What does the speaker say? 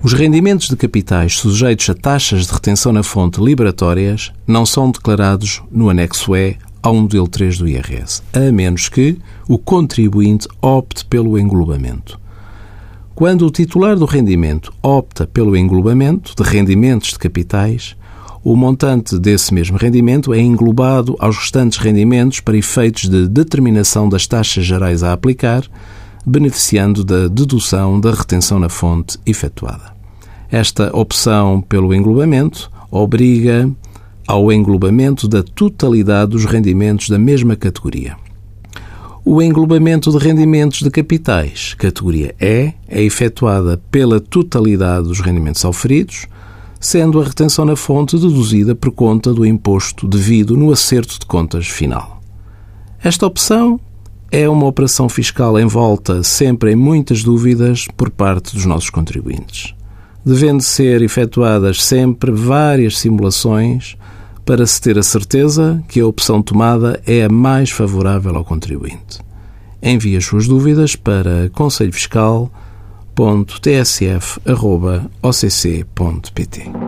Os rendimentos de capitais sujeitos a taxas de retenção na fonte liberatórias não são declarados no anexo E ao modelo 3 do IRS, a menos que o contribuinte opte pelo englobamento. Quando o titular do rendimento opta pelo englobamento de rendimentos de capitais, o montante desse mesmo rendimento é englobado aos restantes rendimentos para efeitos de determinação das taxas gerais a aplicar, beneficiando da dedução da retenção na fonte efetuada. Esta opção pelo englobamento obriga ao englobamento da totalidade dos rendimentos da mesma categoria. O englobamento de rendimentos de capitais, categoria E, é efetuada pela totalidade dos rendimentos auferidos, sendo a retenção na fonte deduzida por conta do imposto devido no acerto de contas final. Esta opção é uma operação fiscal envolta sempre em muitas dúvidas por parte dos nossos contribuintes devendo ser efetuadas sempre várias simulações para se ter a certeza que a opção tomada é a mais favorável ao contribuinte. Envie as suas dúvidas para conselhofiscal.tsf.occ.pt.